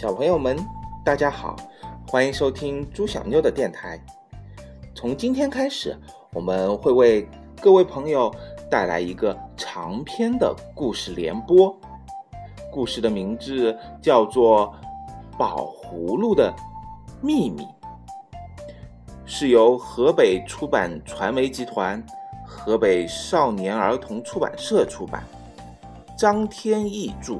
小朋友们，大家好，欢迎收听朱小妞的电台。从今天开始，我们会为各位朋友带来一个长篇的故事联播。故事的名字叫做《宝葫芦的秘密》，是由河北出版传媒集团、河北少年儿童出版社出版，张天翼著。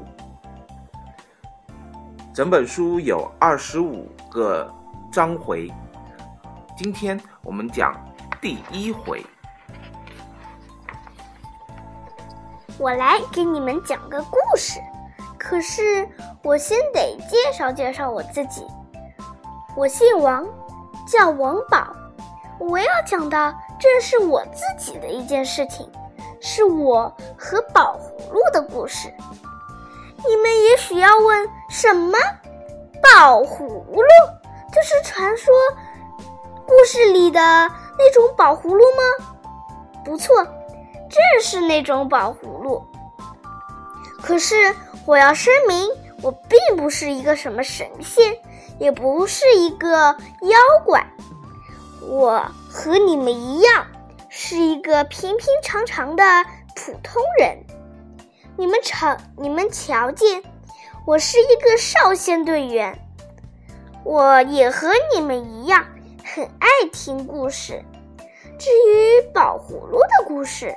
整本书有二十五个章回，今天我们讲第一回。我来给你们讲个故事，可是我先得介绍介绍我自己。我姓王，叫王宝。我要讲的正是我自己的一件事情，是我和宝葫芦的故事。你们也许要问：什么？宝葫芦就是传说故事里的那种宝葫芦吗？不错，正是那种宝葫芦。可是我要声明，我并不是一个什么神仙，也不是一个妖怪。我和你们一样，是一个平平常常的普通人。你们瞧，你们瞧见，我是一个少先队员，我也和你们一样很爱听故事。至于宝葫芦的故事，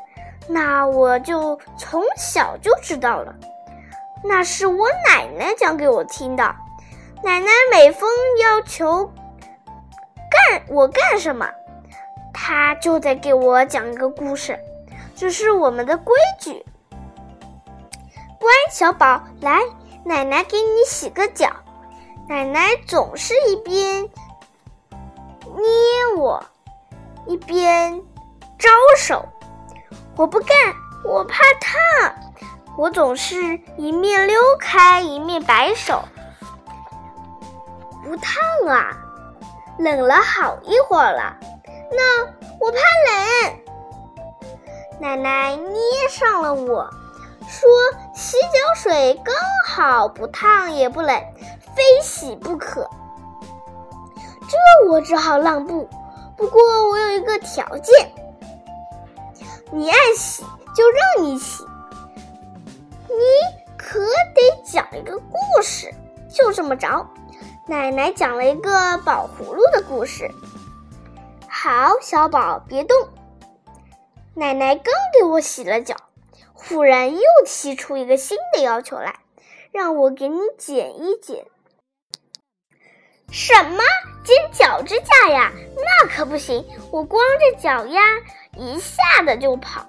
那我就从小就知道了，那是我奶奶讲给我听的。奶奶每逢要求干我干什么，她就得给我讲一个故事，这是我们的规矩。乖，小宝，来，奶奶给你洗个脚。奶奶总是一边捏我，一边招手。我不干，我怕烫。我总是一面溜开，一面摆手。不烫啊，冷了好一会儿了。那我怕冷。奶奶捏上了我。说洗脚水刚好不烫也不冷，非洗不可。这我只好让步。不过我有一个条件，你爱洗就让你洗，你可得讲一个故事。就这么着，奶奶讲了一个宝葫芦的故事。好，小宝别动。奶奶刚给我洗了脚。忽然又提出一个新的要求来，让我给你剪一剪。什么剪脚趾甲呀？那可不行！我光着脚丫一下子就跑，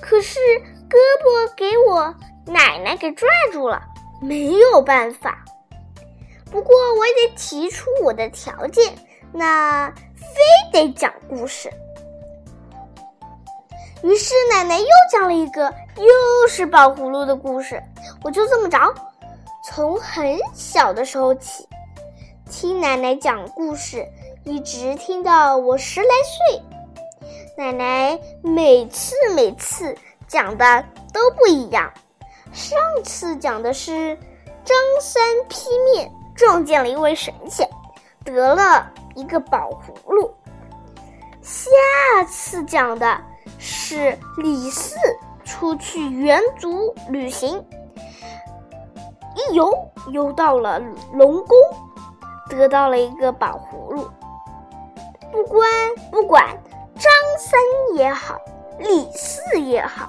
可是胳膊给我奶奶给拽住了，没有办法。不过我也得提出我的条件，那非得讲故事。于是奶奶又讲了一个又是宝葫芦的故事。我就这么着，从很小的时候起，听奶奶讲故事，一直听到我十来岁。奶奶每次每次讲的都不一样。上次讲的是张三劈面撞见了一位神仙，得了一个宝葫芦。下次讲的。是李四出去远足旅行，一游游到了龙宫，得到了一个宝葫芦。不管不管，张三也好，李四也好，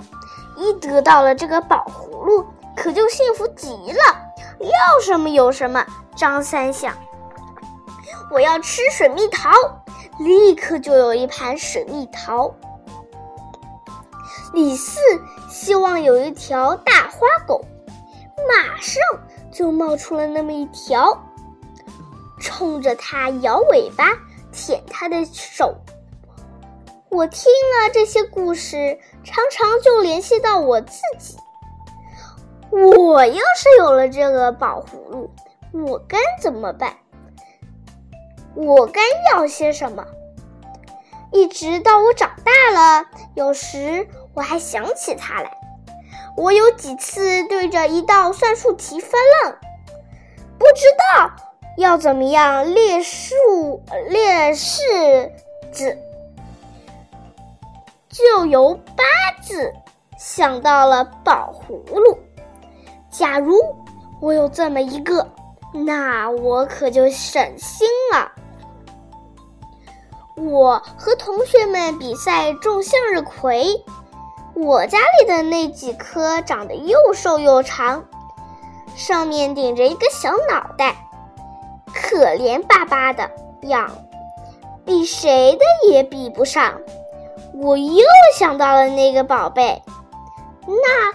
一得到了这个宝葫芦，可就幸福极了，要什么有什么。张三想，我要吃水蜜桃，立刻就有一盘水蜜桃。李四希望有一条大花狗，马上就冒出了那么一条，冲着他摇尾巴、舔他的手。我听了这些故事，常常就联系到我自己。我要是有了这个宝葫芦，我该怎么办？我该要些什么？一直到我长大了，有时。我还想起他来，我有几次对着一道算术题发愣，不知道要怎么样列数列式子，就由八字想到了宝葫芦。假如我有这么一个，那我可就省心了。我和同学们比赛种向日葵，我家里的那几棵长得又瘦又长，上面顶着一个小脑袋，可怜巴巴的样，比谁的也比不上。我又想到了那个宝贝，那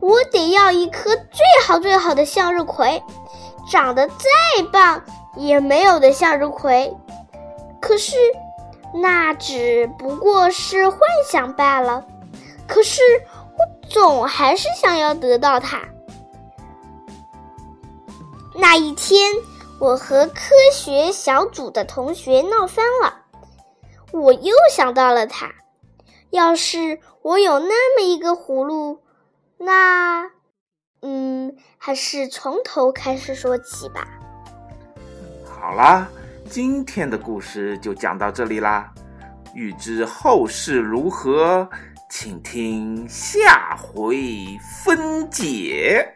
我得要一颗最好最好的向日葵，长得再棒也没有的向日葵。可是。那只不过是幻想罢了，可是我总还是想要得到它。那一天，我和科学小组的同学闹翻了，我又想到了它。要是我有那么一个葫芦，那……嗯，还是从头开始说起吧。好啦。今天的故事就讲到这里啦，欲知后事如何，请听下回分解。